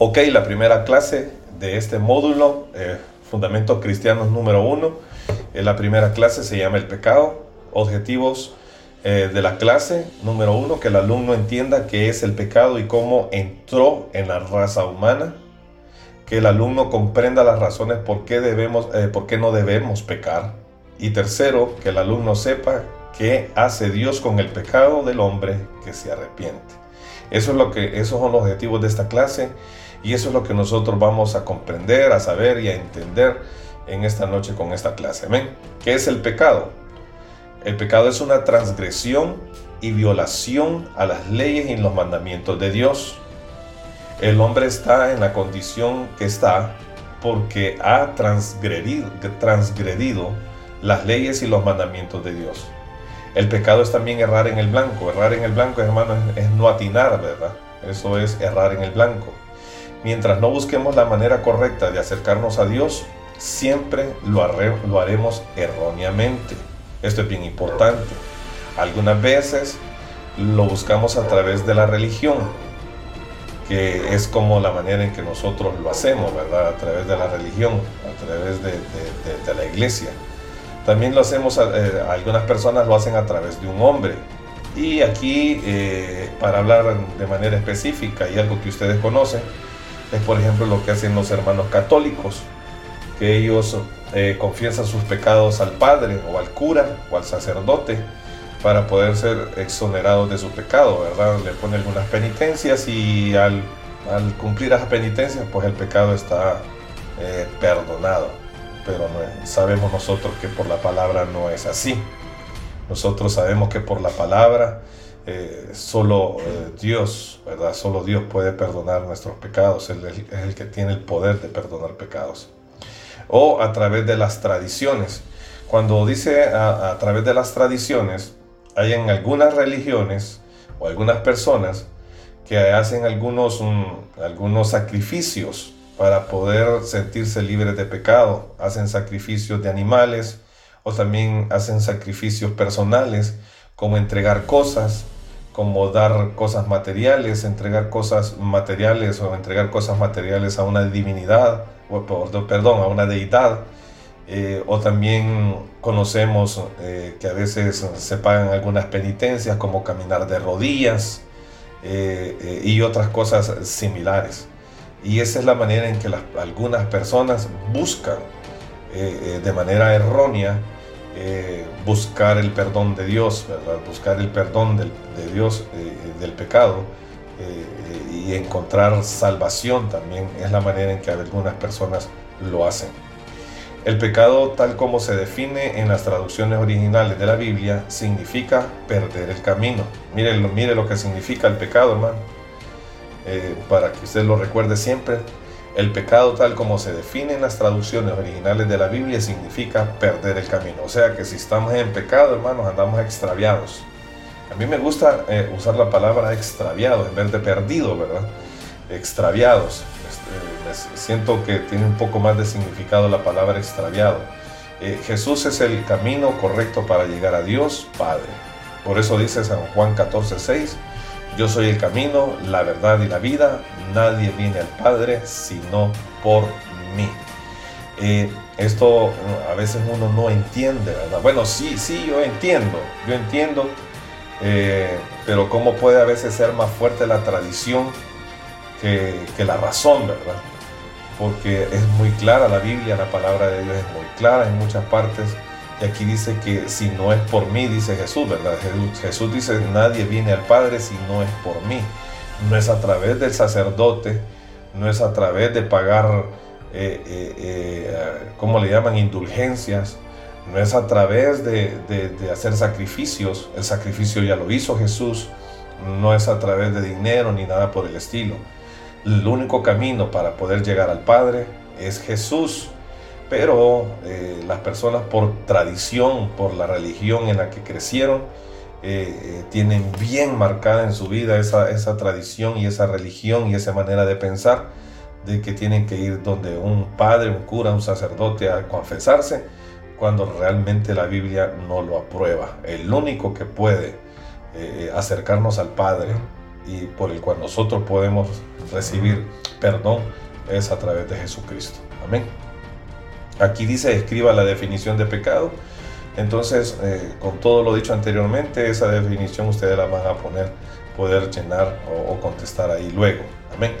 Ok, la primera clase de este módulo, eh, Fundamentos Cristianos número uno, eh, la primera clase se llama El pecado, objetivos eh, de la clase número uno, que el alumno entienda qué es el pecado y cómo entró en la raza humana, que el alumno comprenda las razones por qué, debemos, por qué no debemos pecar, y tercero, que el alumno sepa qué hace Dios con el pecado del hombre que se arrepiente. Eso es lo que, esos son los objetivos de esta clase. Y eso es lo que nosotros vamos a comprender, a saber y a entender en esta noche con esta clase. Amén. ¿Qué es el pecado? El pecado es una transgresión y violación a las leyes y los mandamientos de Dios. El hombre está en la condición que está porque ha transgredido, transgredido las leyes y los mandamientos de Dios. El pecado es también errar en el blanco. Errar en el blanco, hermano, es no atinar, ¿verdad? Eso es errar en el blanco. Mientras no busquemos la manera correcta de acercarnos a Dios, siempre lo, haremos erróneamente. Esto es bien importante. Algunas veces lo buscamos a través de la religión, que es como la manera en que nosotros lo hacemos, ¿verdad? A través de la religión, a través de, la iglesia. También lo hacemos, eh, algunas personas lo hacen a través de un hombre. Y aquí, eh, para hablar de manera específica y algo que ustedes conocen, es por ejemplo lo que hacen los hermanos católicos, que ellos eh, confiesan sus pecados al padre o al cura o al sacerdote para poder ser exonerados de su pecado, ¿verdad? Le pone algunas penitencias y al, cumplir esas penitencias pues el pecado está eh, perdonado. Pero sabemos nosotros que por la palabra no es así. Nosotros sabemos que por la palabra eh, solo eh, Dios, ¿verdad? Solo Dios puede perdonar nuestros pecados, Él es el que tiene el poder de perdonar pecados. O a través de las tradiciones. Cuando dice a, través de las tradiciones, hay en algunas religiones o algunas personas que hacen algunos, algunos sacrificios para poder sentirse libres de pecado. Hacen sacrificios de animales o también hacen sacrificios personales como entregar cosas como dar cosas materiales, entregar cosas materiales o entregar cosas materiales a una divinidad, o, perdón, a una deidad. Eh, o también conocemos eh, que a veces se pagan algunas penitencias como caminar de rodillas eh, y otras cosas similares. Y esa es la manera en que algunas personas buscan de manera errónea eh, buscar el perdón de Dios, buscar el perdón de Dios eh, del pecado eh, y encontrar salvación también es la manera en que algunas personas lo hacen. El pecado tal como se define en las traducciones originales de la Biblia significa perder el camino. Mire, mire lo que significa el pecado, hermano. para que usted lo recuerde siempre, el pecado tal como se define en las traducciones originales de la Biblia significa perder el camino. O sea que si estamos en pecado, hermanos, andamos extraviados. A mí me gusta eh, usar la palabra extraviado en vez de perdido, ¿verdad? Extraviados. Este, siento que tiene un poco más de significado la palabra extraviado. Eh, Jesús es el camino correcto para llegar a Dios Padre. Por eso dice San Juan 14, 6, yo soy el camino, la verdad y la vida. Nadie viene al Padre sino por mí. Eh, esto a veces uno no entiende, ¿verdad? Bueno, sí, sí, yo entiendo, yo entiendo, eh, pero ¿cómo puede a veces ser más fuerte la tradición que, que la razón, ¿verdad? Porque es muy clara la Biblia, la palabra de Dios es muy clara en muchas partes y aquí dice que si no es por mí, dice Jesús, ¿verdad? Jesús, dice, nadie viene al Padre si no es por mí. No es a través del sacerdote, no es a través de pagar, eh, eh, eh, ¿cómo le llaman? Indulgencias. No es a través de, de hacer sacrificios. El sacrificio ya lo hizo Jesús. No es a través de dinero ni nada por el estilo. El único camino para poder llegar al Padre es Jesús pero eh, las personas por tradición, por la religión en la que crecieron, eh, eh, tienen bien marcada en su vida esa, tradición y esa religión y esa manera de pensar de que tienen que ir donde un padre, un cura, un sacerdote a confesarse, cuando realmente la Biblia no lo aprueba. El único que puede acercarnos al Padre y por el cual nosotros podemos recibir perdón es a través de Jesucristo. Amén. Aquí dice, escriba la definición de pecado. Entonces, eh, con todo lo dicho anteriormente, esa definición ustedes la van a poner, poder llenar o, contestar ahí luego. Amén.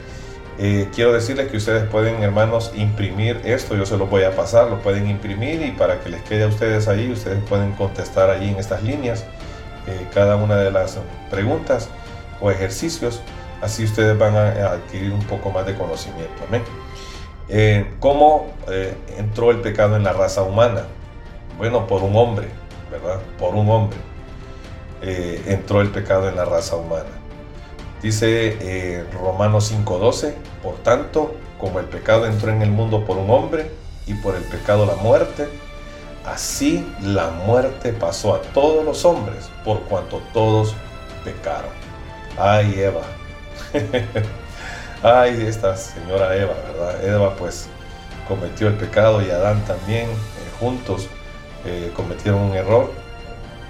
Eh, quiero decirles que ustedes pueden, hermanos, imprimir esto. Yo se lo voy a pasar, lo pueden imprimir y para que les quede a ustedes ahí, ustedes pueden contestar ahí en estas líneas eh, cada una de las preguntas o ejercicios. Así ustedes van a adquirir un poco más de conocimiento. Amén. Eh, ¿Cómo eh, entró el pecado en la raza humana? Bueno, por un hombre, ¿verdad? Por un hombre eh, entró el pecado en la raza humana. Dice Romanos 5:12, por tanto, como el pecado entró en el mundo por un hombre y por el pecado la muerte, así la muerte pasó a todos los hombres por cuanto todos pecaron. Ay, Eva. Ay, esta señora Eva, ¿verdad? Eva pues cometió el pecado y Adán también, eh, juntos eh, cometieron un error.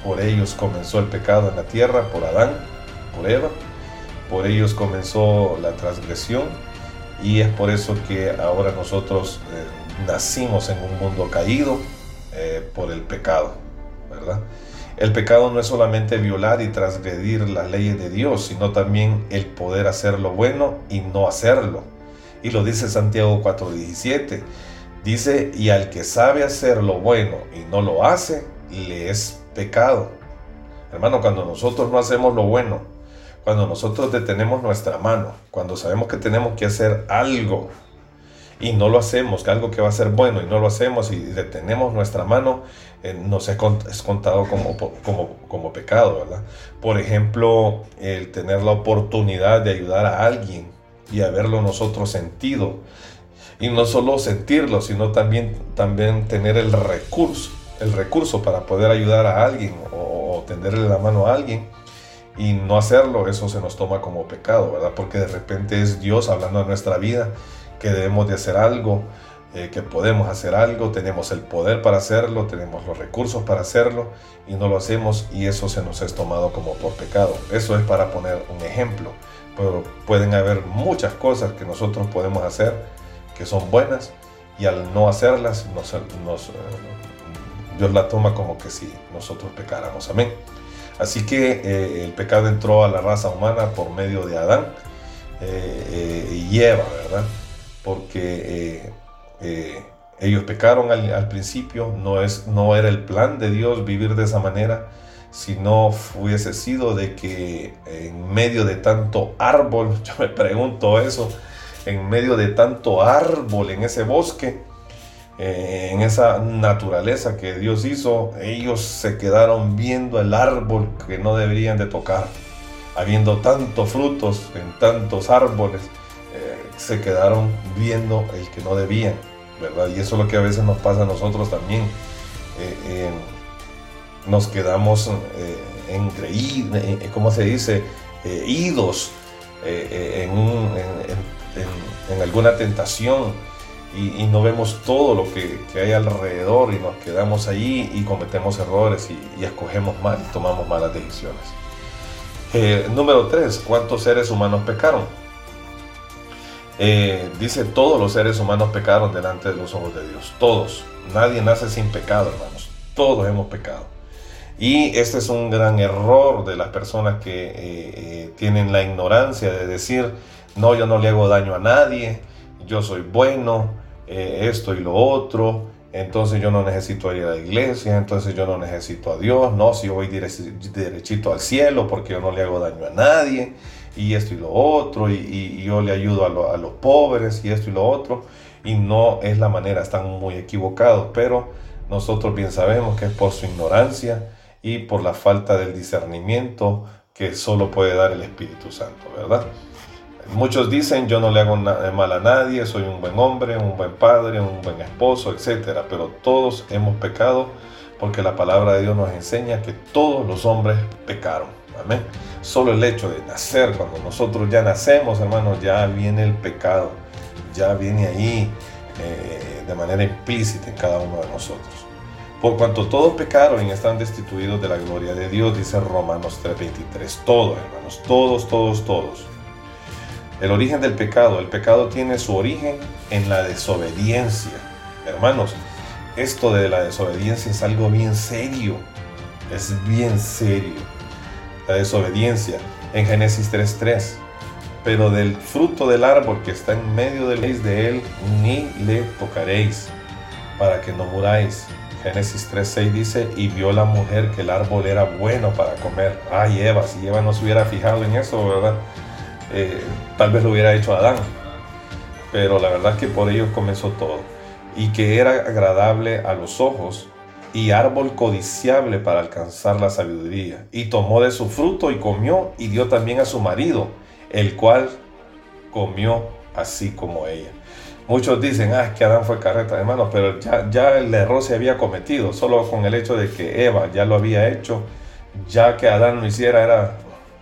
Por ellos comenzó el pecado en la tierra, por Adán, por Eva. Por ellos comenzó la transgresión y es por eso que ahora nosotros eh, nacimos en un mundo caído por el pecado, ¿verdad? El pecado no es solamente violar y transgredir las leyes de Dios, sino también el poder hacer lo bueno y no hacerlo. Y lo dice Santiago 4:17. Dice, y al que sabe hacer lo bueno y no lo hace, le es pecado. Hermano, cuando nosotros no hacemos lo bueno, cuando nosotros detenemos nuestra mano, cuando sabemos que tenemos que hacer algo y no lo hacemos, que algo que va a ser bueno y no lo hacemos y detenemos nuestra mano, eh, nos es, contado como, como, como pecado, ¿verdad? Por ejemplo, el tener la oportunidad de ayudar a alguien y haberlo nosotros sentido. Y no solo sentirlo, sino también, también tener el recurso, el recurso para poder ayudar a alguien o, o tenderle la mano a alguien y no hacerlo, eso se nos toma como pecado, ¿verdad? Porque de repente es Dios hablando de nuestra vida que debemos de hacer algo, eh, que podemos hacer algo, tenemos el poder para hacerlo, tenemos los recursos para hacerlo y no lo hacemos y eso se nos es tomado como por pecado. Eso es para poner un ejemplo, pero pueden haber muchas cosas que nosotros podemos hacer que son buenas y al no hacerlas eh, Dios la toma como que si nosotros pecáramos. Amén. Así que eh, el pecado entró a la raza humana por medio de Adán y Eva, ¿verdad? Porque eh, eh, ellos pecaron al, principio, no, es, no era el plan de Dios vivir de esa manera, si no hubiese sido de que en medio de tanto árbol, yo me pregunto eso, en medio de tanto árbol en ese bosque, eh, en esa naturaleza que Dios hizo, ellos se quedaron viendo el árbol que no deberían de tocar, habiendo tantos frutos en tantos árboles se quedaron viendo el que no debían, ¿verdad? Y eso es lo que a veces nos pasa a nosotros también. Eh, nos quedamos eh, engreídos, eh, ¿cómo se dice? idos en, alguna tentación y, no vemos todo lo que, hay alrededor y nos quedamos ahí y cometemos errores y, y escogemos mal tomamos malas decisiones. número 3. ¿Cuántos seres humanos pecaron? Eh, dice, todos los seres humanos pecaron delante de los ojos de Dios. Todos. Nadie nace sin pecado, hermanos. Todos hemos pecado. Y este es un gran error de las personas que eh, eh, tienen la ignorancia de decir, no, yo no le hago daño a nadie, yo soy bueno, esto y lo otro, entonces yo no necesito ir a la iglesia, entonces yo no necesito a Dios, no, si yo voy derechito al cielo porque yo no le hago daño a nadie y esto y lo otro, y, yo le ayudo a, los pobres y esto y lo otro, y no es la manera, están muy equivocados, pero nosotros bien sabemos que es por su ignorancia y por la falta del discernimiento que solo puede dar el Espíritu Santo, ¿verdad? Muchos dicen yo no le hago mal a nadie, soy un buen hombre, un buen padre, un buen esposo, etc. Pero todos hemos pecado porque la palabra de Dios nos enseña que todos los hombres pecaron. Solo el hecho de nacer, cuando nosotros ya nacemos, hermanos, ya viene el pecado, ya viene ahí eh, de manera implícita en cada uno de nosotros. Por cuanto todos pecaron y están destituidos de la gloria de Dios, dice Romanos 3:23. Todos, hermanos, todos, todos, todos. El origen del pecado. El pecado tiene su origen en la desobediencia. Hermanos, esto de la desobediencia es algo bien serio. Es bien serio. La desobediencia en Génesis 3:3. Pero del fruto del árbol que está en medio del de él, ni le tocaréis, para que no muráis. Génesis 3.6 dice, y vio la mujer que el árbol era bueno para comer. Ay, Eva, si Eva no se hubiera fijado en eso, ¿verdad? Eh, tal vez lo hubiera hecho Adán. Pero la verdad que por ello comenzó todo. Y que era agradable a los ojos y árbol codiciable para alcanzar la sabiduría. Y tomó de su fruto y comió y dio también a su marido, el cual comió así como ella. Muchos dicen, ah, que Adán fue carreta, hermanos, pero ya, ya el error se había cometido, solo con el hecho de que Eva ya lo había hecho, ya que Adán lo hiciera era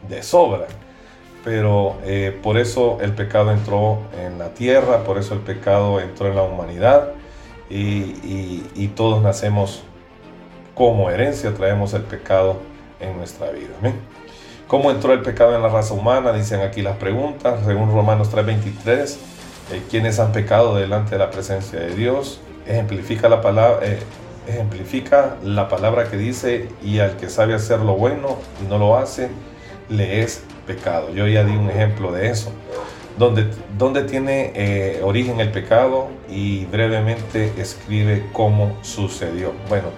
de sobra. Pero eh, por eso el pecado entró en la tierra, por eso el pecado entró en la humanidad y, todos nacemos como herencia, traemos el pecado en nuestra vida. ¿Cómo entró el pecado en la raza humana? Dicen aquí las preguntas, según Romanos 3:23 eh, quienes han pecado delante de la presencia de Dios. Ejemplifica la, palabra, eh, ejemplifica la palabra que dice, y al que sabe hacer lo bueno y no lo hace, le es pecado. Yo ya di un ejemplo de eso. Donde, donde tiene eh, origen el pecado y brevemente escribe cómo sucedió. Bueno,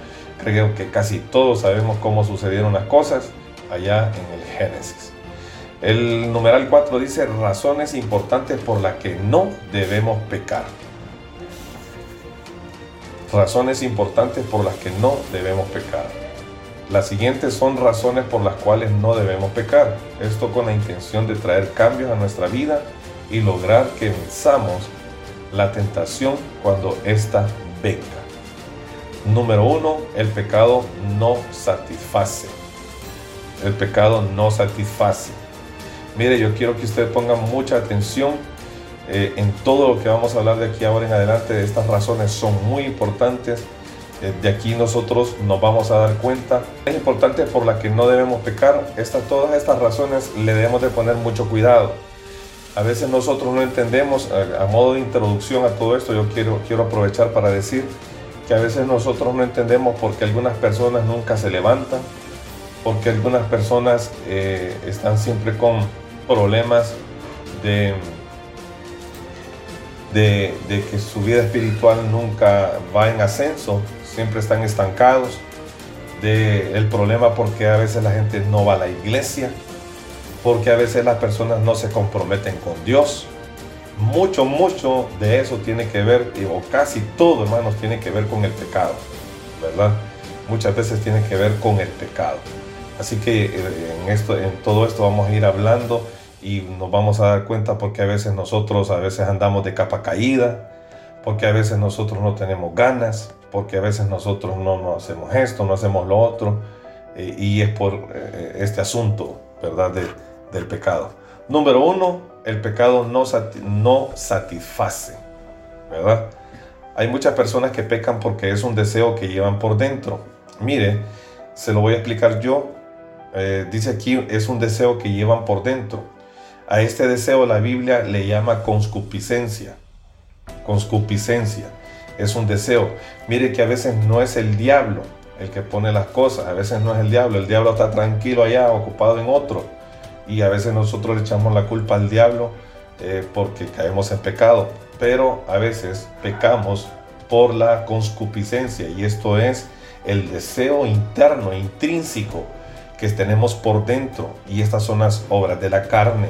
que casi todos sabemos cómo sucedieron las cosas allá en el Génesis. El numeral 4 dice razones importantes por las que no debemos pecar. Razones importantes por las que no debemos pecar. Las siguientes son razones por las cuales no debemos pecar. Esto con la intención de traer cambios a nuestra vida y lograr que venzamos la tentación cuando ésta venga. Número uno, el pecado no satisface. El pecado no satisface. Mire, yo quiero que usted ponga mucha atención eh, en todo lo que vamos a hablar de aquí ahora en adelante. Estas razones son muy importantes. Eh, de aquí nosotros nos vamos a dar cuenta. Es importante por la que no debemos pecar. todas estas razones le debemos de poner mucho cuidado. A veces nosotros no entendemos, a, modo de introducción a todo esto, yo quiero, quiero aprovechar para decir que a veces nosotros no entendemos porque algunas personas nunca se levantan, porque algunas personas eh, están siempre con problemas de, de, que su vida espiritual nunca va en ascenso, siempre están estancados, de el problema porque a veces la gente no va a la iglesia, porque a veces las personas no se comprometen con Dios. Mucho, mucho de eso tiene que ver, o casi todo, hermanos, tiene que ver con el pecado, ¿verdad? Muchas veces tiene que ver con el pecado. Así que eh, en, esto, en todo esto vamos a ir hablando y nos vamos a dar cuenta porque a veces nosotros a veces andamos de capa caída, porque a veces nosotros no tenemos ganas, porque a veces nosotros no, no hacemos esto, no hacemos lo otro, eh, y es por eh, este asunto, ¿verdad?, del pecado. Número uno, el pecado no, no satisface, ¿verdad? Hay muchas personas que pecan porque es un deseo que llevan por dentro. Mire, se lo voy a explicar yo. Eh, dice aquí, es un deseo que llevan por dentro. A este deseo la Biblia le llama conscupiscencia. Conscupiscencia es un deseo. Mire que a veces no es el diablo el que pone las cosas, a veces no es el diablo, el diablo está tranquilo allá, ocupado en otro. Y a veces nosotros le echamos la culpa al diablo eh, porque caemos en pecado. Pero a veces pecamos por la conscupiscencia y esto es el deseo interno, intrínseco que tenemos por dentro. Y estas son las obras de la carne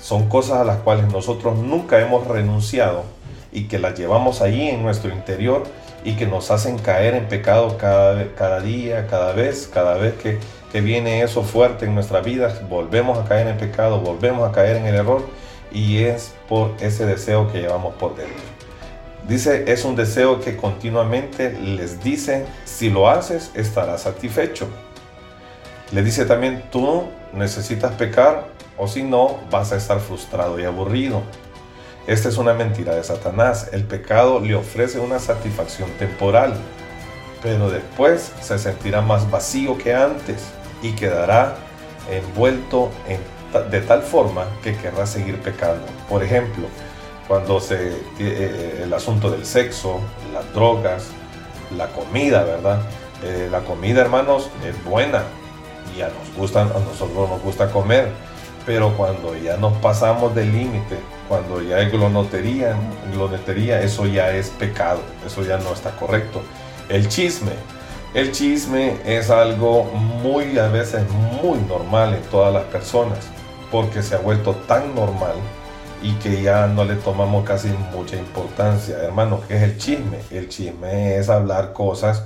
son cosas a las cuales nosotros nunca hemos renunciado y que las llevamos ahí en nuestro interior y que nos hacen caer en pecado cada día, cada vez, cada vez que, que viene eso fuerte en nuestra vida, volvemos a caer en pecado, volvemos a caer en el error y es por ese deseo que llevamos por dentro. Dice, es un deseo que continuamente les dice, si lo haces, estarás satisfecho. Le dice también, tú necesitas pecar o si no, vas a estar frustrado y aburrido. Esta es una mentira de Satanás. El pecado le ofrece una satisfacción temporal. Pero después se sentirá más vacío que antes y quedará envuelto de tal forma que querrá seguir pecando. Por ejemplo, cuando se eh, eh, el asunto del sexo, las drogas, la comida, ¿verdad? Eh, la comida, hermanos, es buena y a, nos gusta, a nosotros nos gusta comer, pero cuando ya nos pasamos del límite, cuando ya hay glonotería, eso ya es pecado, eso ya no está correcto. El chisme, el chisme es algo muy a veces muy normal en todas las personas, porque se ha vuelto tan normal y que ya no le tomamos casi mucha importancia. Hermano, ¿qué es el chisme? El chisme es hablar cosas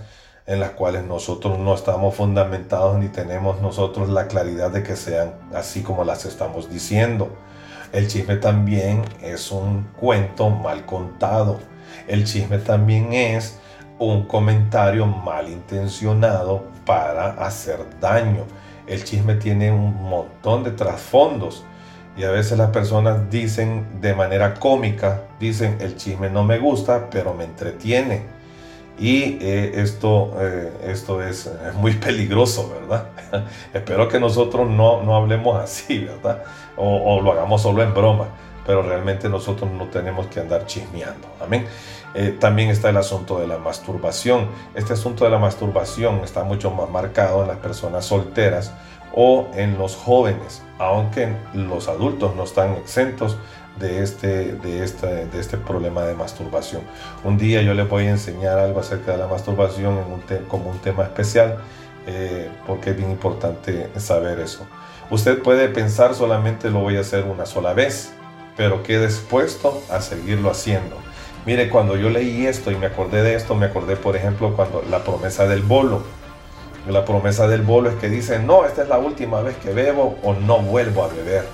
en las cuales nosotros no estamos fundamentados ni tenemos nosotros la claridad de que sean así como las estamos diciendo. El chisme también es un cuento mal contado. El chisme también es un comentario malintencionado para hacer daño. El chisme tiene un montón de trasfondos y a veces las personas dicen de manera cómica, dicen el chisme no me gusta, pero me entretiene. Y eh, esto, eh, esto es, muy peligroso, ¿verdad? Espero que nosotros no, no hablemos así, ¿verdad? O, o, lo hagamos solo en broma, pero realmente nosotros no tenemos que andar chismeando. Amén. Eh, también está el asunto de la masturbación. Este asunto de la masturbación está mucho más marcado en las personas solteras o en los jóvenes, aunque los adultos no están exentos de este, de este, de este problema de masturbación. Un día yo les voy a enseñar algo acerca de la masturbación como un tema especial, eh, porque es bien importante saber eso. Usted puede pensar solamente lo voy a hacer una sola vez, pero quede dispuesto a seguirlo haciendo. Mire, cuando yo leí esto y me acordé de esto, me acordé, por ejemplo, cuando la promesa del bolo. La promesa del bolo es que dice, no, esta es la última vez que bebo o no vuelvo a beber.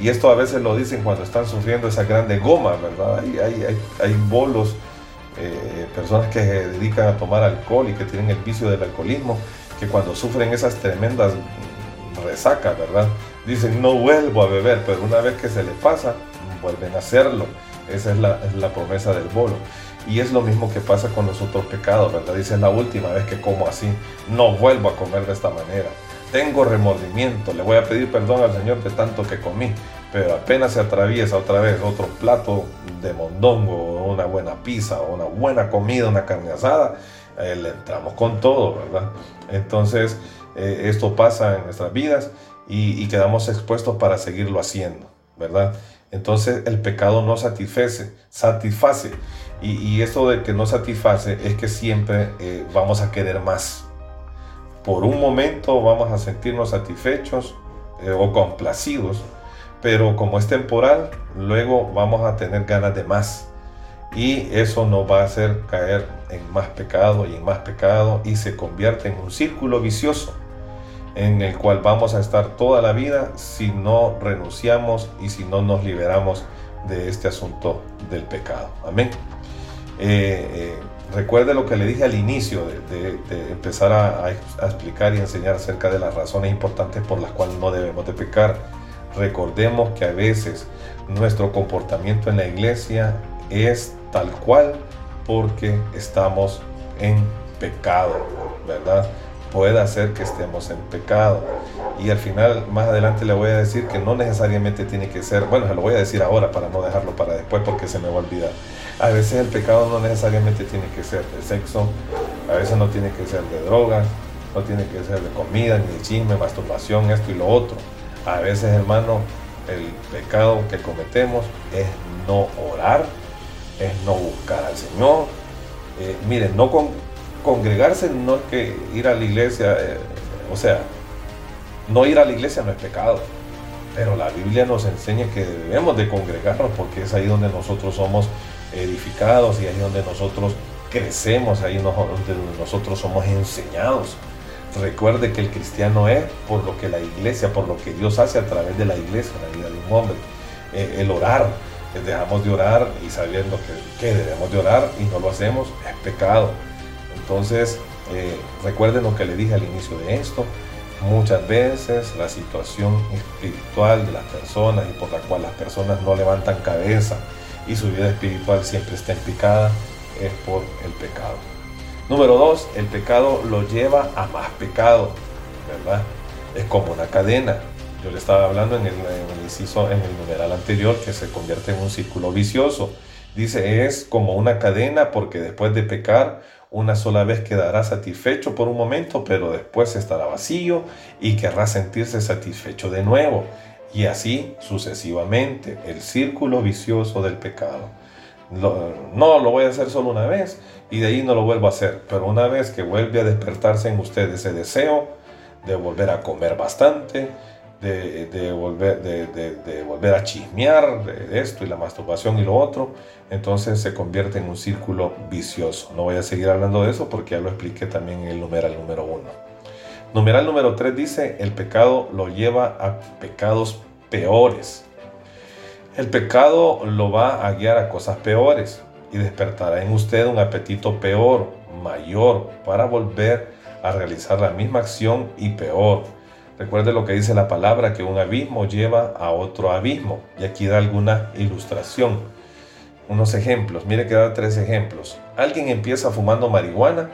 Y esto a veces lo dicen cuando están sufriendo esa grande goma, ¿verdad? Hay, bolos, eh, personas que se dedican a tomar alcohol y que tienen el vicio del alcoholismo, que cuando sufren esas tremendas resacas, ¿verdad? Dicen, no vuelvo a beber, pero una vez que se le pasa, vuelven a hacerlo. Esa es la, es promesa del bolo. Y es lo mismo que pasa con los otros pecados, ¿verdad? Dice, la última vez que como así, no vuelvo a comer de esta manera. Tengo remordimiento, le voy a pedir perdón al Señor de tanto que comí, pero apenas se atraviesa otra vez otro plato de mondongo, una buena pizza, una buena comida, una carne asada, eh, le entramos con todo, ¿verdad? Entonces, eh, esto pasa en nuestras vidas y, y quedamos expuestos para seguirlo haciendo, ¿verdad? Entonces el pecado no satisface, satisface. Y, y esto de que no satisface es que siempre eh, vamos a querer más. Por un momento vamos a sentirnos satisfechos eh, o complacidos, pero como es temporal, luego vamos a tener ganas de más. Y eso nos va a hacer caer en más pecado y en más pecado y se convierte en un círculo vicioso en el cual vamos a estar toda la vida si no renunciamos y si no nos liberamos de este asunto del pecado. Amén. Eh, eh, recuerde lo que le dije al inicio de, empezar a, explicar y enseñar acerca de las razones importantes por las cuales no debemos de pecar. Recordemos que a veces nuestro comportamiento en la iglesia es tal cual porque estamos en pecado, ¿verdad? Puede hacer que estemos en pecado. Y al final, más adelante le voy a decir que no necesariamente tiene que ser, bueno, se lo voy a decir ahora para no dejarlo para después porque se me va a olvidar. A veces el pecado no necesariamente tiene que ser de sexo, a veces no tiene que ser de drogas, no tiene que ser de comida, ni de chisme, masturbación, esto y lo otro. A veces, hermano, el pecado que cometemos es no orar, es no buscar al Señor. Eh, miren, no con, congregarse no es que ir a la iglesia, eh, o sea, no ir a la iglesia no es pecado, pero la Biblia nos enseña que debemos de congregarnos porque es ahí donde nosotros somos edificados y ahí donde nosotros crecemos, ahí donde nosotros somos enseñados. Recuerde que el cristiano es por lo que la iglesia, por lo que Dios hace a través de la iglesia, la vida de un hombre. Eh, el orar, dejamos de orar y sabiendo que, que debemos de orar y no lo hacemos, es pecado. Entonces, eh, recuerden lo que le dije al inicio de esto. Muchas veces la situación espiritual de las personas y por la cual las personas no levantan cabeza y su vida espiritual siempre está en picada es por el pecado. Número dos, el pecado lo lleva a más pecado, ¿verdad? Es como una cadena. Yo le estaba hablando en el, en el inciso, en el numeral anterior, que se convierte en un círculo vicioso. Dice, es como una cadena porque después de pecar, una sola vez quedará satisfecho por un momento, pero después estará vacío y querrá sentirse satisfecho de nuevo. Y así sucesivamente, el círculo vicioso del pecado. no lo voy a hacer solo una vez y de ahí no lo vuelvo a hacer, pero una vez que vuelve a despertarse en usted ese deseo de volver a comer bastante, de, volver, de, volver a chismear de esto y la masturbación y lo otro, entonces se convierte en un círculo vicioso. No voy a seguir hablando de eso porque ya lo expliqué también en el numeral número uno. Numeral número 3 dice, el pecado lo lleva a pecados peores. El pecado lo va a guiar a cosas peores y despertará en usted un apetito peor, mayor, para volver a realizar la misma acción y peor Recuerde lo que dice la palabra, que un abismo lleva a otro abismo. Y aquí da alguna ilustración, unos ejemplos. Mire que da tres ejemplos. Alguien empieza fumando marihuana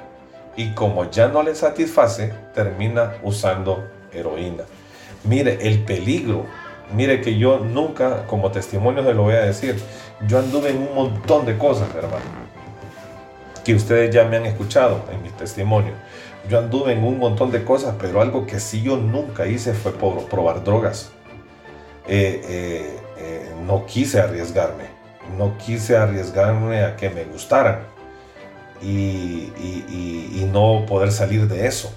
y como ya no le satisface, termina usando heroína. Mire el peligro. Mire que yo nunca, como testimonio se lo voy a decir, yo anduve en un montón de cosas, hermano, que ustedes ya me han escuchado en mi testimonio yo anduve en un montón de cosas, pero algo que sí yo nunca hice fue probar drogas. Eh, eh, eh, no quise arriesgarme, no quise arriesgarme a que me gustaran y, no poder salir de eso.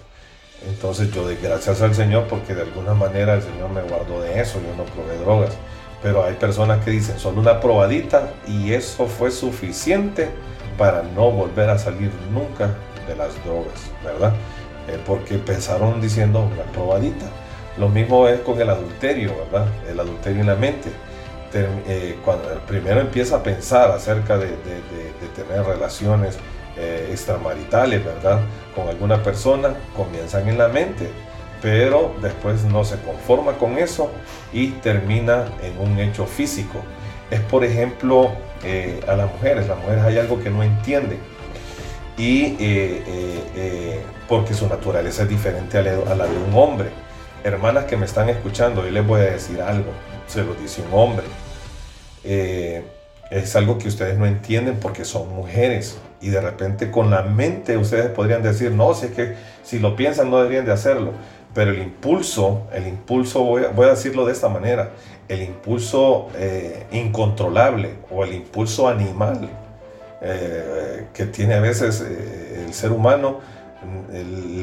Entonces yo doy gracias al Señor porque de alguna manera el Señor me guardó de eso, yo no probé drogas. Pero hay personas que dicen solo una probadita y eso fue suficiente para no volver a salir nunca de las drogas, ¿verdad? Eh, porque empezaron diciendo una probadita. Lo mismo es con el adulterio, ¿verdad? El adulterio en la mente. Eh, cuando primero empieza a pensar acerca de, tener relaciones eh, extramaritales, ¿verdad? Con alguna persona, comienzan en la mente, pero después no se conforma con eso y termina en un hecho físico. Es por ejemplo a las mujeres, las mujeres hay algo que no entienden. Y eh, eh, eh, porque su naturaleza es diferente a la de un hombre. Hermanas que me están escuchando, yo les voy a decir algo, se lo dice un hombre. es algo que ustedes no entienden porque son mujeres. Y de repente con la mente ustedes podrían decir, no, si es que si lo piensan no deberían de hacerlo, pero el impulso, el impulso, voy voy a decirlo de esta manera, el impulso incontrolable o el impulso animal eh, que tiene a veces eh, el ser humano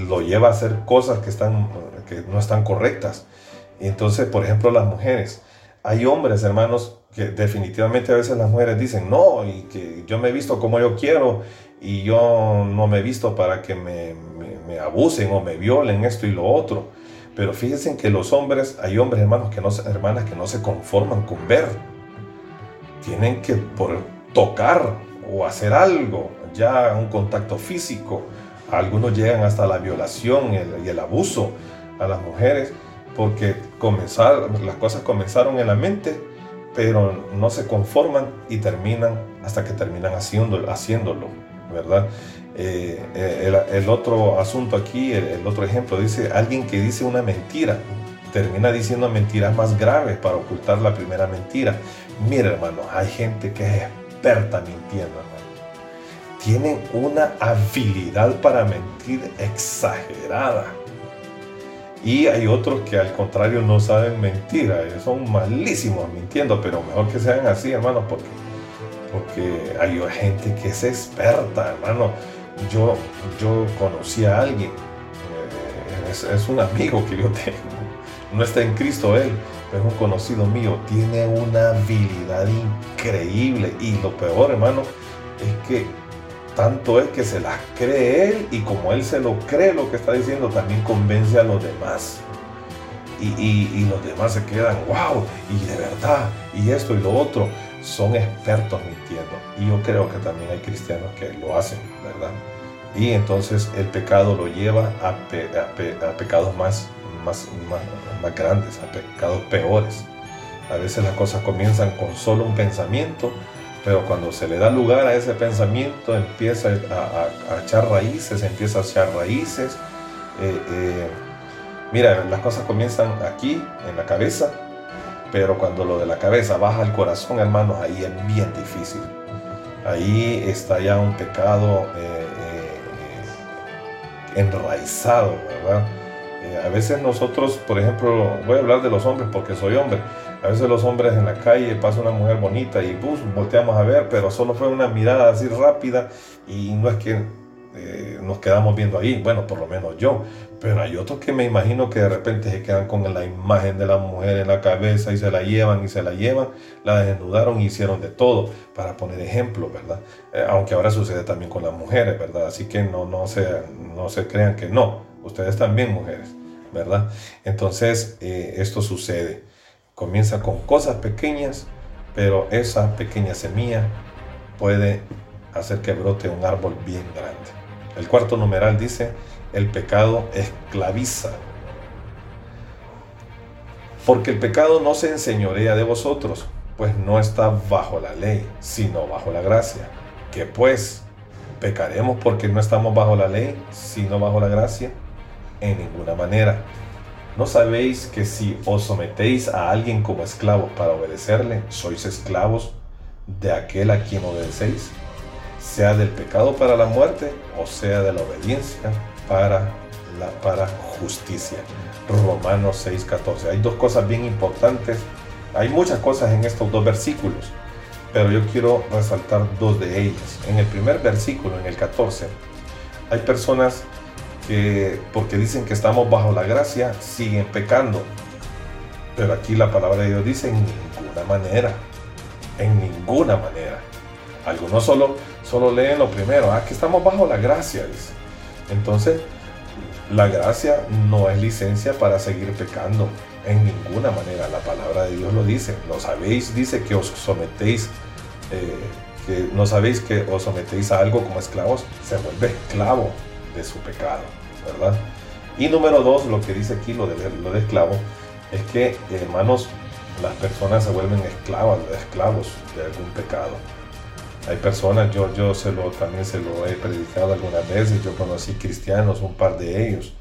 lo lleva a hacer cosas que, están, que no están correctas. Entonces, por ejemplo, las mujeres. Hay hombres, hermanos, que definitivamente a veces las mujeres dicen, no, y que yo me he visto como yo quiero y yo no me he visto para que me, me, abusen o me violen esto y lo otro. Pero fíjense que los hombres, hay hombres, hermanos, que no, hermanas, que no se conforman con ver. Tienen que por tocar o hacer algo, ya un contacto físico. Algunos llegan hasta la violación y el, abuso a las mujeres porque comenzar, las cosas comenzaron en la mente, pero no se conforman y terminan hasta que terminan haciéndolo, haciéndolo ¿verdad? Eh, eh, el, otro asunto aquí, el, otro ejemplo, dice alguien que dice una mentira, termina diciendo mentiras más graves para ocultar la primera mentira. Mira, hermano, hay gente que es experta mintiendo, hermano. Tienen una habilidad para mentir exagerada. Y hay otros que al contrario no saben mentir, son malísimos mintiendo, pero mejor que sean así, hermano, porque, porque hay gente que es experta, hermano. Yo, yo conocí a alguien, eh, es, un amigo que yo tengo, no está en Cristo él, es un conocido mío, tiene una habilidad increíble y lo peor, hermano, es que tanto es que se las cree él y como él se lo cree lo que está diciendo, también convence a los demás. Y, los demás se quedan, wow, y de verdad, y esto y lo otro, son expertos mintiendo. Y yo creo que también hay cristianos que lo hacen, ¿verdad? Y entonces el pecado lo lleva a, pecados más más, más, grandes, a pecados peores. A veces las cosas comienzan con solo un pensamiento, Pero cuando se le da lugar a ese pensamiento, empieza a, echar raíces, empieza a echar raíces. Eh, eh, mira, las cosas comienzan aquí, en la cabeza, pero cuando lo de la cabeza baja al corazón, hermanos, ahí es bien difícil. Ahí está ya un pecado eh, enraizado, ¿verdad? a veces nosotros, por ejemplo, voy a hablar de los hombres porque soy hombre. A veces los hombres en la calle pasa una mujer bonita y volteamos a ver, pero solo fue una mirada así rápida y no es que eh, nos quedamos viendo ahí, bueno, por lo menos yo, pero hay otros que me imagino que de repente se quedan con la imagen de la mujer en la cabeza y se la llevan y se la llevan, la desnudaron y hicieron de todo, para poner ejemplo, ¿verdad? Eh, aunque ahora sucede también con las mujeres, ¿verdad? Así que no, no, se, no se crean que no, ustedes también mujeres, ¿verdad? Entonces, eh, esto sucede. Comienza con cosas pequeñas, pero esa pequeña semilla puede hacer que brote un árbol bien grande. El cuarto numeral dice, el pecado esclaviza. Porque el pecado no se enseñorea de vosotros, pues no está bajo la ley, sino bajo la gracia. Que pues, ¿pecaremos porque no estamos bajo la ley, sino bajo la gracia? En ninguna manera. ¿No sabéis que si os sometéis a alguien como esclavos para obedecerle, sois esclavos de aquel a quien obedecéis? Sea del pecado para la muerte o sea de la obediencia para la para justicia. Romanos 6:14. Hay dos cosas bien importantes. Hay muchas cosas en estos dos versículos, pero yo quiero resaltar dos de ellas. En el primer versículo, en el 14, hay personas porque dicen que estamos bajo la gracia, siguen pecando. Pero aquí la palabra de Dios dice en ninguna manera, en ninguna manera. Algunos solo, solo leen lo primero, ah, que estamos bajo la gracia. Entonces, la gracia no es licencia para seguir pecando, en ninguna manera. La palabra de Dios lo dice. No sabéis, dice que os sometéis, eh, que no sabéis que os sometéis a algo como esclavos, se vuelve esclavo de su pecado. ¿verdad? Y número dos, lo que dice aquí, lo de, lo de esclavo, es que, hermanos, las personas se vuelven esclavas, esclavos de algún pecado. Hay personas, yo, yo se lo, también se lo he predicado algunas veces, yo conocí cristianos, un par de ellos.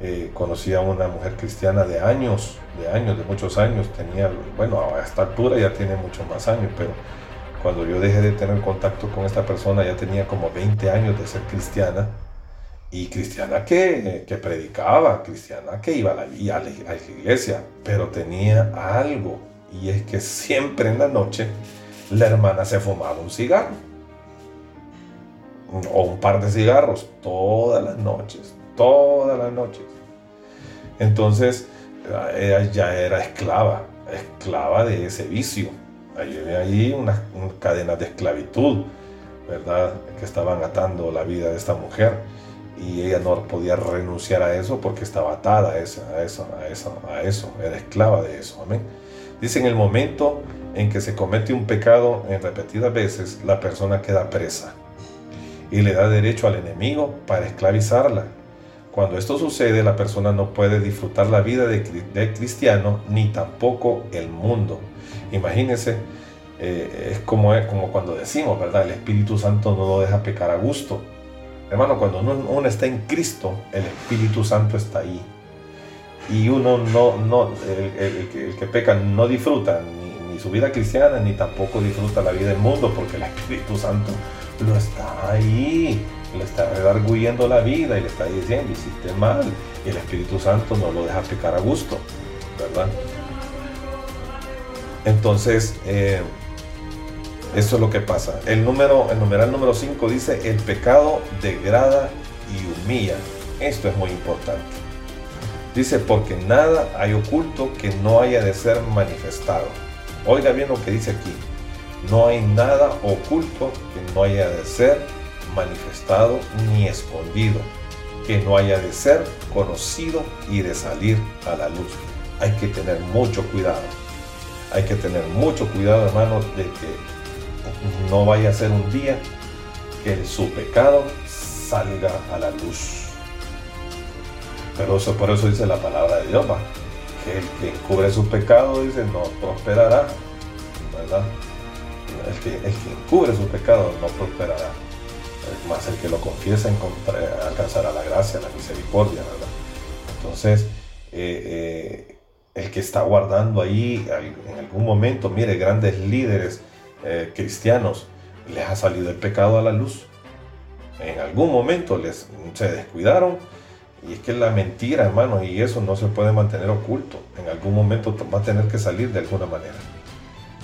Eh, conocí a una mujer cristiana de años, de años, de muchos años, tenía, bueno, a esta altura ya tiene muchos más años, pero cuando yo dejé de tener contacto con esta persona ya tenía como 20 años de ser cristiana y cristiana que, que predicaba, cristiana que iba a la, a la iglesia, pero tenía algo, y es que siempre en la noche la hermana se fumaba un cigarro, o un par de cigarros, todas las noches, todas las noches. Entonces, ella ya era esclava, esclava de ese vicio. Ahí unas, unas cadenas de esclavitud, ¿verdad? Que estaban atando la vida de esta mujer y ella no podía renunciar a eso porque estaba atada a eso, a eso, a eso, a eso, era esclava de eso. Amén. Dice, en el momento en que se comete un pecado en repetidas veces, la persona queda presa y le da derecho al enemigo para esclavizarla. Cuando esto sucede, la persona no puede disfrutar la vida de, cristiano ni tampoco el mundo. Imagínense, eh, es como, es como cuando decimos, ¿verdad? El Espíritu Santo no lo deja pecar a gusto. Hermano, cuando uno, está en Cristo, el Espíritu Santo está ahí. Y uno no, no el, que peca no disfruta ni, su vida cristiana, ni tampoco disfruta la vida del mundo, porque el Espíritu Santo lo está ahí. Le está redarguyendo la vida y le está diciendo, hiciste mal. Y el Espíritu Santo no lo deja pecar a gusto, ¿verdad? Entonces, eh, eso es lo que pasa. El, número, el numeral número 5 dice, el pecado degrada y humilla. Esto es muy importante. Dice, porque nada hay oculto que no haya de ser manifestado. Oiga bien lo que dice aquí. No hay nada oculto que no haya de ser manifestado ni escondido, que no haya de ser conocido y de salir a la luz. Hay que tener mucho cuidado. Hay que tener mucho cuidado, hermanos, de que no vaya a ser un día que su pecado salga a la luz. Pero eso, por eso dice la palabra de Dios, que el que encubre su pecado, dice, no prosperará, ¿verdad? el que, el que encubre su pecado no prosperará. Más el que lo confiesa alcanzará la gracia, la misericordia, ¿verdad? Entonces, eh, eh, el que está guardando ahí en algún momento, mire, grandes líderes eh, cristianos, les ha salido el pecado a la luz. En algún momento les, se descuidaron y es que la mentira, hermano, y eso no se puede mantener oculto. En algún momento va a tener que salir de alguna manera.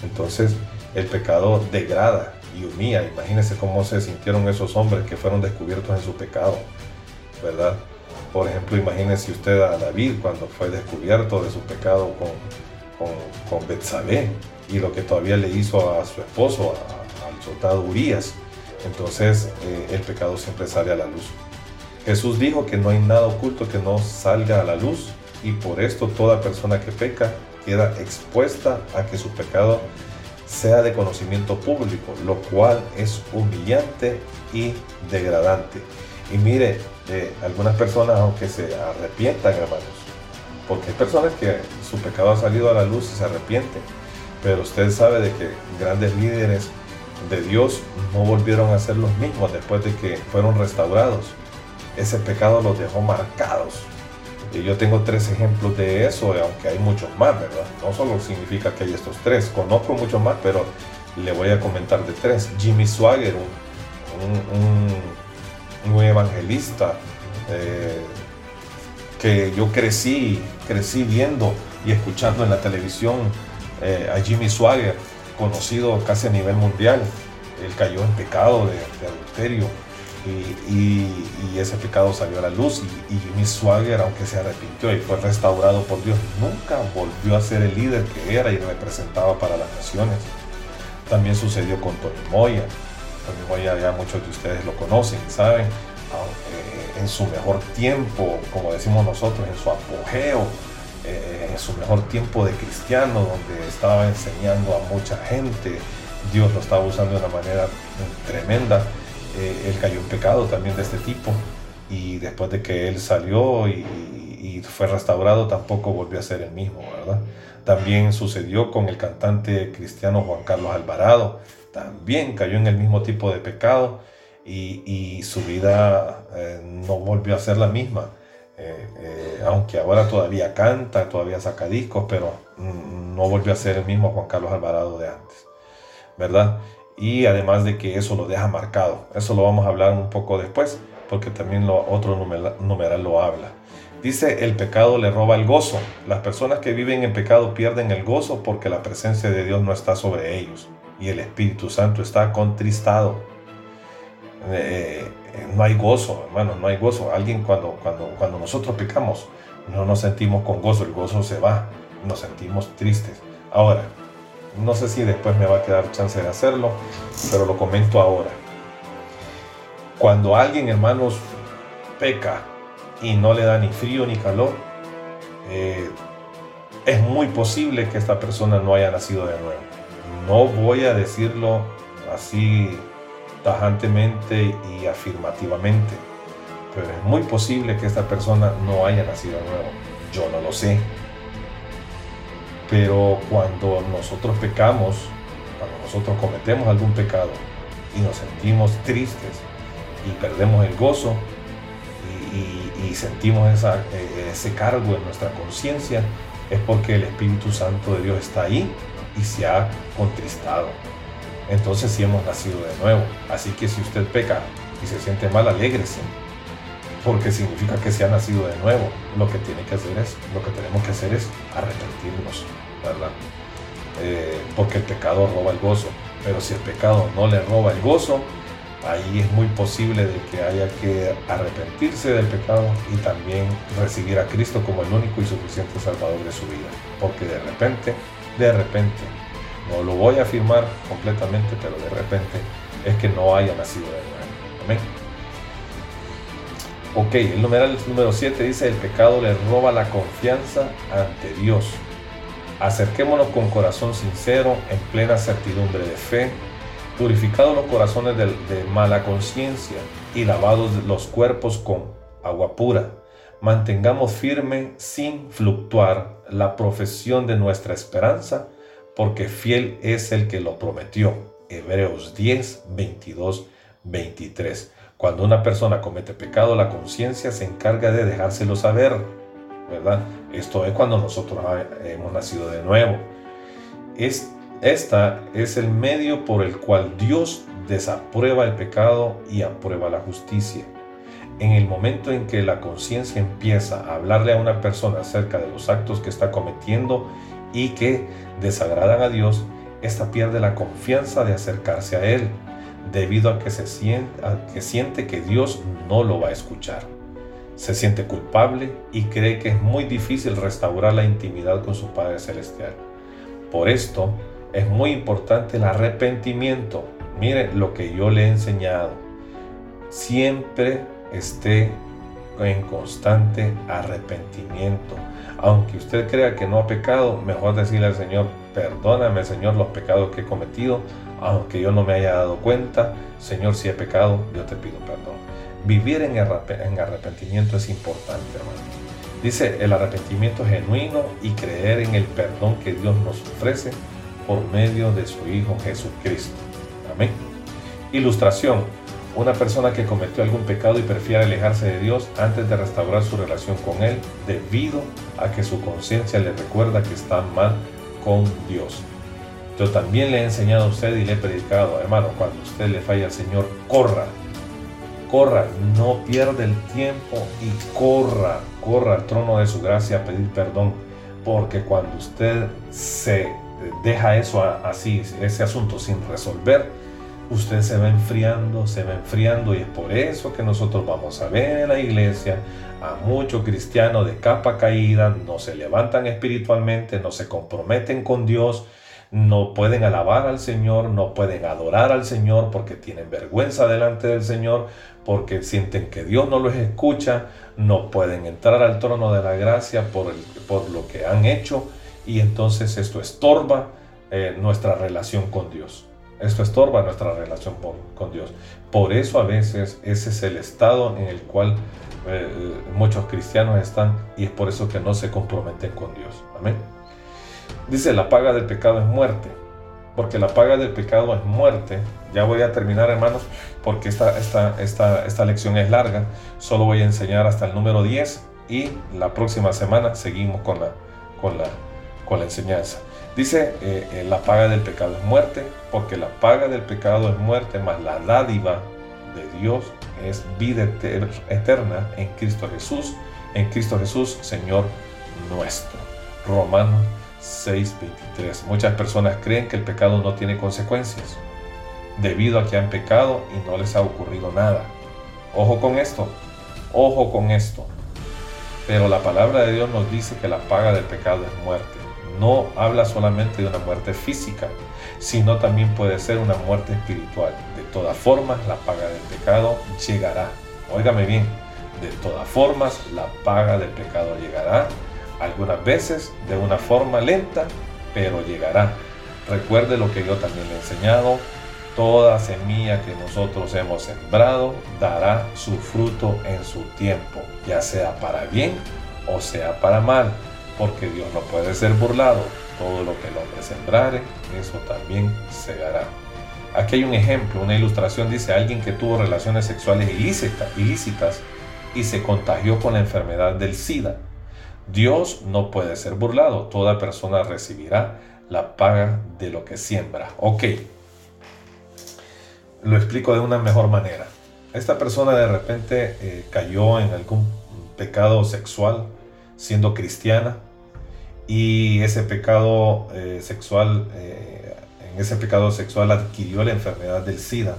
Entonces, el pecado degrada y humilla. Imagínense cómo se sintieron esos hombres que fueron descubiertos en su pecado, ¿verdad? Por ejemplo, imagínese usted a David cuando fue descubierto de su pecado con, con, y lo que todavía le hizo a su esposo, al soldado Urias. Entonces, eh, el pecado siempre sale a la luz. Jesús dijo que no hay nada oculto que no salga a la luz y por esto toda persona que peca queda expuesta a que su pecado sea de conocimiento público, lo cual es humillante y degradante. Y mire, eh, algunas personas, aunque se arrepientan, hermanos, porque hay personas que su pecado ha salido a la luz y se arrepienten, pero usted sabe de que grandes líderes de Dios no volvieron a ser los mismos después de que fueron restaurados. Ese pecado los dejó marcados. Y yo tengo tres ejemplos de eso, aunque hay muchos más, ¿verdad? No solo significa que hay estos tres, conozco muchos más, pero le voy a comentar de tres. Jimmy Swagger, un, un, evangelista eh, que yo crecí, crecí viendo y escuchando en la televisión eh, a Jimmy Swagger, conocido casi a nivel mundial. Él cayó en pecado de, adulterio y, ese pecado salió a la luz y, Jimmy Swagger, aunque se arrepintió y fue restaurado por Dios, nunca volvió a ser el líder que era y representaba para las naciones. También sucedió con Tony Moya. Tony Moya ya muchos de ustedes lo conocen, saben, en su mejor tiempo, como decimos nosotros, en su apogeo, eh, en su mejor tiempo de cristiano, donde estaba enseñando a mucha gente, Dios lo estaba usando de una manera tremenda. Eh, él cayó en pecado también de este tipo y después de que él salió y, fue restaurado tampoco volvió a ser el mismo, ¿verdad? También sucedió con el cantante cristiano Juan Carlos Alvarado, también cayó en el mismo tipo de pecado y, su vida eh, no volvió a ser la misma. Eh, aunque ahora todavía canta, todavía saca discos, pero mm, no volvió a ser el mismo Juan Carlos Alvarado de antes, ¿verdad? Y además de que eso lo deja marcado, eso lo vamos a hablar un poco después, porque también lo, otro numeral lo habla. Dice, el pecado le roba el gozo. Las personas que viven en pecado pierden el gozo porque la presencia de Dios no está sobre ellos y el Espíritu Santo está contristado. Eh, no hay gozo, hermano, no hay gozo. Alguien cuando, cuando, cuando nosotros pecamos, no nos sentimos con gozo, el gozo se va, nos sentimos tristes. Ahora, no sé si después me va a quedar chance de hacerlo, pero lo comento ahora. Cuando alguien, hermanos, peca y no le da ni frío ni calor, eh, es muy posible que esta persona no haya nacido de nuevo. No voy a decirlo así tajantemente y afirmativamente. Pero es muy posible que esta persona no haya nacido de nuevo. Yo no lo sé. Pero cuando nosotros pecamos, cuando nosotros cometemos algún pecado y nos sentimos tristes y perdemos el gozo y, sentimos e, ese cargo en nuestra conciencia, es porque el Espíritu Santo de Dios está ahí y se ha contristado entonces sí hemos nacido de nuevo. Así que si usted peca y se siente mal, alégrese, porque significa que se ha nacido de nuevo. Lo que tiene que hacer es, lo que tenemos que hacer es arrepentirnos, ¿verdad? Eh, porque el pecado roba el gozo. Pero si el pecado no le roba el gozo, ahí es muy posible de que haya que arrepentirse del pecado y también recibir a Cristo como el único y suficiente Salvador de su vida. Porque de repente, de repente, no lo voy a afirmar completamente, pero de repente es que no haya nacido de nuevo. Amén. Ok, el numeral número 7 dice, el pecado le roba la confianza ante Dios. Acerquémonos con corazón sincero, en plena certidumbre de fe, purificados los corazones de, de mala conciencia y lavados los cuerpos con agua pura. Mantengamos firme sin fluctuar la profesión de nuestra esperanza porque fiel es el que lo prometió. Hebreos 10, 22, 23. Cuando una persona comete pecado, la conciencia se encarga de dejárselo saber, ¿verdad? Esto es cuando nosotros hemos nacido de nuevo. Es, esta es el medio por el cual Dios desaprueba el pecado y aprueba la justicia. En el momento en que la conciencia empieza a hablarle a una persona acerca de los actos que está cometiendo y que desagradan a Dios, ésta pierde la confianza de acercarse a Él debido a que, se siente, que siente que Dios no lo va a escuchar. Se siente culpable y cree que es muy difícil restaurar la intimidad con su Padre Celestial. Por esto es muy importante el arrepentimiento. Mire lo que yo le he enseñado. Siempre esté en constante arrepentimiento. Aunque usted crea que no ha pecado, mejor decirle al Señor, perdóname Señor los pecados que he cometido, aunque yo no me haya dado cuenta, Señor, si he pecado, yo te pido perdón. Vivir en, arrepentimiento es importante, hermano. Dice el arrepentimiento genuino y creer en el perdón que Dios nos ofrece por medio de su Hijo Jesucristo. Amén. Ilustración. Una persona que cometió algún pecado y prefiere alejarse de Dios antes de restaurar su relación con Él debido a que su conciencia le recuerda que está mal con Dios. Yo también le he enseñado a usted y le he predicado, hermano, cuando usted le falla al Señor, corra, corra, no pierda el tiempo y corra, corra al trono de su gracia a pedir perdón, porque cuando usted se deja eso así, ese asunto sin resolver, usted se va enfriando, se va enfriando y es por eso que nosotros vamos a ver en la iglesia a muchos cristianos de capa caída, no se levantan espiritualmente, no se comprometen con Dios, no pueden alabar al Señor, no pueden adorar al Señor porque tienen vergüenza delante del Señor, porque sienten que Dios no los escucha, no pueden entrar al trono de la gracia por, lo que han hecho y entonces esto estorba eh, nuestra relación con Dios. Esto estorba nuestra relación con Dios. Por eso a veces ese es el estado en el cual eh, muchos cristianos están y es por eso que no se comprometen con Dios. Amén. Dice, la paga del pecado es muerte. Porque la paga del pecado es muerte. Ya voy a terminar, hermanos, porque esta, esta, esta, esta lección es larga. Solo voy a enseñar hasta el número 10 y la próxima semana seguimos con la, con la, con la enseñanza. Dice, eh, eh, la paga del pecado es muerte, porque la paga del pecado es muerte, más la dádiva de Dios es vida eterna en Cristo Jesús, en Cristo Jesús, Señor nuestro. Romanos 6:23. Muchas personas creen que el pecado no tiene consecuencias debido a que han pecado y no les ha ocurrido nada. Ojo con esto, ojo con esto. Pero la palabra de Dios nos dice que la paga del pecado es muerte. No habla solamente de una muerte física, sino también puede ser una muerte espiritual. De todas formas, la paga del pecado llegará. Óigame bien, de todas formas, la paga del pecado llegará algunas veces de una forma lenta, pero llegará. Recuerde lo que yo también le he enseñado, toda semilla que nosotros hemos sembrado dará su fruto en su tiempo, ya sea para bien o sea para mal, porque Dios no puede ser burlado. Todo lo que el hombre sembrare, eso también segará. Aquí hay un ejemplo, una ilustración, dice alguien que tuvo relaciones sexuales ilícitas, ilícitas y se contagió con la enfermedad del SIDA. Dios no puede ser burlado. Toda persona recibirá la paga de lo que siembra. Ok. Lo explico de una mejor manera. Esta persona de repente eh, cayó en algún pecado sexual siendo cristiana y ese pecado eh, sexual, eh, en ese pecado sexual adquirió la enfermedad del SIDA.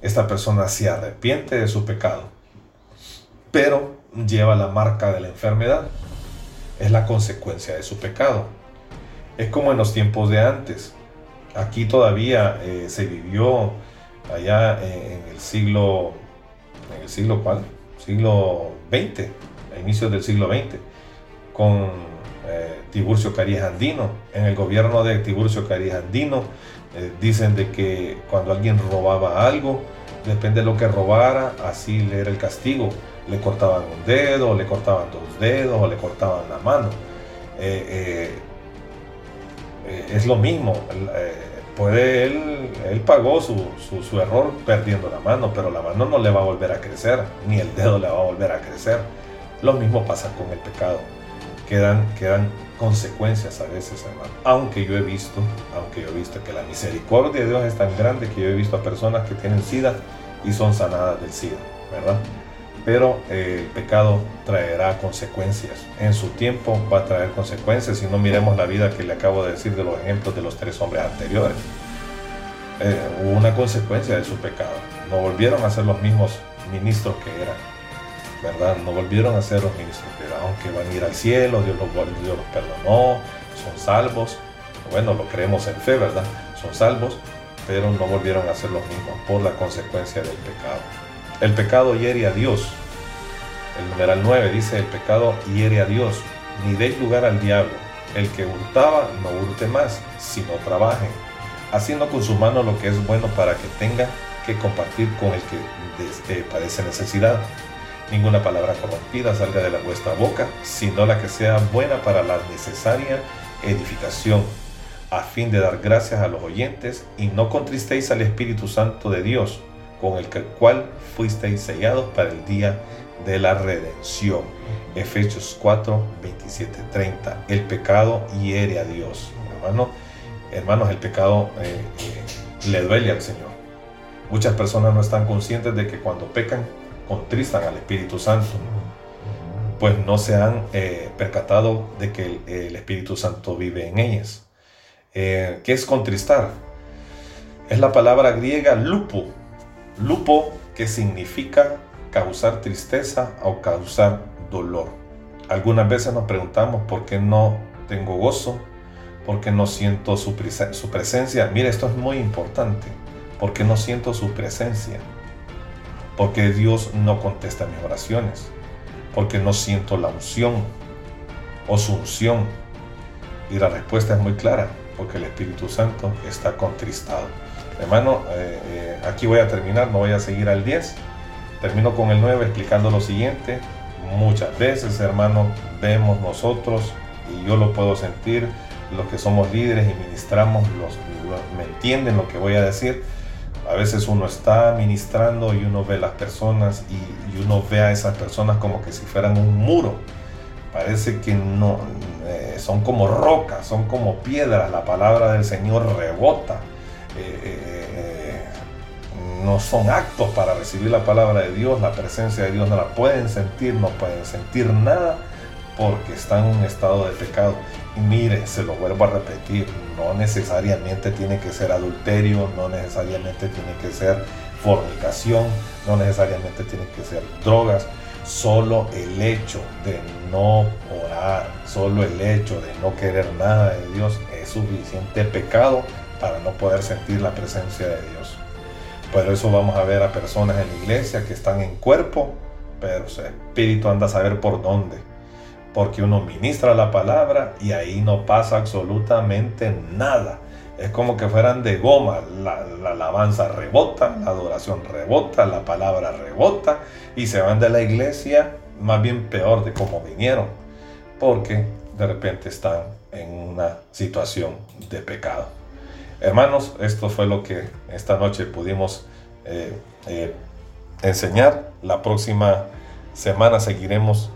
Esta persona se arrepiente de su pecado, pero lleva la marca de la enfermedad es la consecuencia de su pecado. Es como en los tiempos de antes. Aquí todavía eh, se vivió allá en, el siglo, en el siglo cuál? Siglo XX, a inicios del siglo XX, con eh, Tiburcio Carías Andino. En el gobierno de Tiburcio Carías Andino eh, dicen de que cuando alguien robaba algo, depende de lo que robara, así le era el castigo le cortaban un dedo, le cortaban dos dedos, o le cortaban la mano. Eh, eh, eh, es lo mismo, puede él, él pagó su, su, error perdiendo la mano, pero la mano no le va a volver a crecer, ni el dedo le va a volver a crecer. Lo mismo pasa con el pecado. Quedan, quedan consecuencias a veces, hermano. Aunque yo he visto, aunque yo he visto que la misericordia de Dios es tan grande que yo he visto a personas que tienen SIDA y son sanadas del SIDA, ¿verdad? Pero eh, el pecado traerá consecuencias. En su tiempo va a traer consecuencias. Si no miremos la vida que le acabo de decir de los ejemplos de los tres hombres anteriores. Eh, hubo una consecuencia de su pecado. No volvieron a ser los mismos ministros que eran. ¿Verdad? No volvieron a ser los ministros que eran. Aunque van a ir al cielo, Dios los, Dios los perdonó, son salvos. Bueno, lo creemos en fe, ¿verdad? Son salvos, pero no volvieron a ser los mismos por la consecuencia del pecado. El pecado hiere a Dios. El numeral 9 dice, el pecado hiere a Dios. Ni deis lugar al diablo. El que hurtaba, no hurte más, sino trabaje, haciendo con su mano lo que es bueno para que tenga que compartir con el que padece necesidad. Ninguna palabra corrompida salga de la vuestra boca, sino la que sea buena para la necesaria edificación, a fin de dar gracias a los oyentes, y no contristéis al Espíritu Santo de Dios, con el cual fuisteis sellados para el día de la redención. Efesios 4, 27, 30. El pecado hiere a Dios. Hermano, hermanos, el pecado eh, eh, le duele al Señor. Muchas personas no están conscientes de que cuando pecan, contristan al Espíritu Santo. Pues no se han eh, percatado de que el, Espíritu Santo vive en ellas. ¿Qué es contristar? Es la palabra griega lupo, Lupo, que significa causar tristeza o causar dolor. Algunas veces nos preguntamos por qué no tengo gozo, por qué no siento su, presencia. Mire, esto es muy importante. ¿Por qué no siento su presencia? Porque Dios no contesta mis oraciones. Porque no siento la unción o su unción. Y la respuesta es muy clara. Porque el Espíritu Santo está contristado. Hermano, eh, eh, aquí voy a terminar, no voy a seguir al 10. Termino con el 9 explicando lo siguiente. Muchas veces, hermano, vemos nosotros, y yo lo puedo sentir, los que somos líderes y ministramos, los, me entienden lo que voy a decir. A veces uno está ministrando y uno ve las personas y, uno ve a esas personas como que si fueran un muro. Parece que no, eh, son como rocas, son como piedras. La palabra del Señor rebota no son actos para recibir la palabra de Dios, la presencia de Dios, no la pueden sentir, no pueden sentir nada porque están en un estado de pecado. Y mire, se lo vuelvo a repetir, no necesariamente tiene que ser adulterio, no necesariamente tiene que ser fornicación, no necesariamente tiene que ser drogas, solo el hecho de no orar, solo el hecho de no querer nada de Dios es suficiente pecado para no poder sentir la presencia de Dios. Por eso vamos a ver a personas en la iglesia que están en cuerpo, pero su espíritu anda a saber por dónde. Porque uno ministra la palabra y ahí no pasa absolutamente nada. Es como que fueran de goma. La, la, alabanza rebota, la adoración rebota, la palabra rebota y se van de la iglesia más bien peor de como vinieron. Porque de repente están en una situación de pecado. Hermanos, esto fue lo que esta noche pudimos eh, eh, enseñar. La próxima semana seguiremos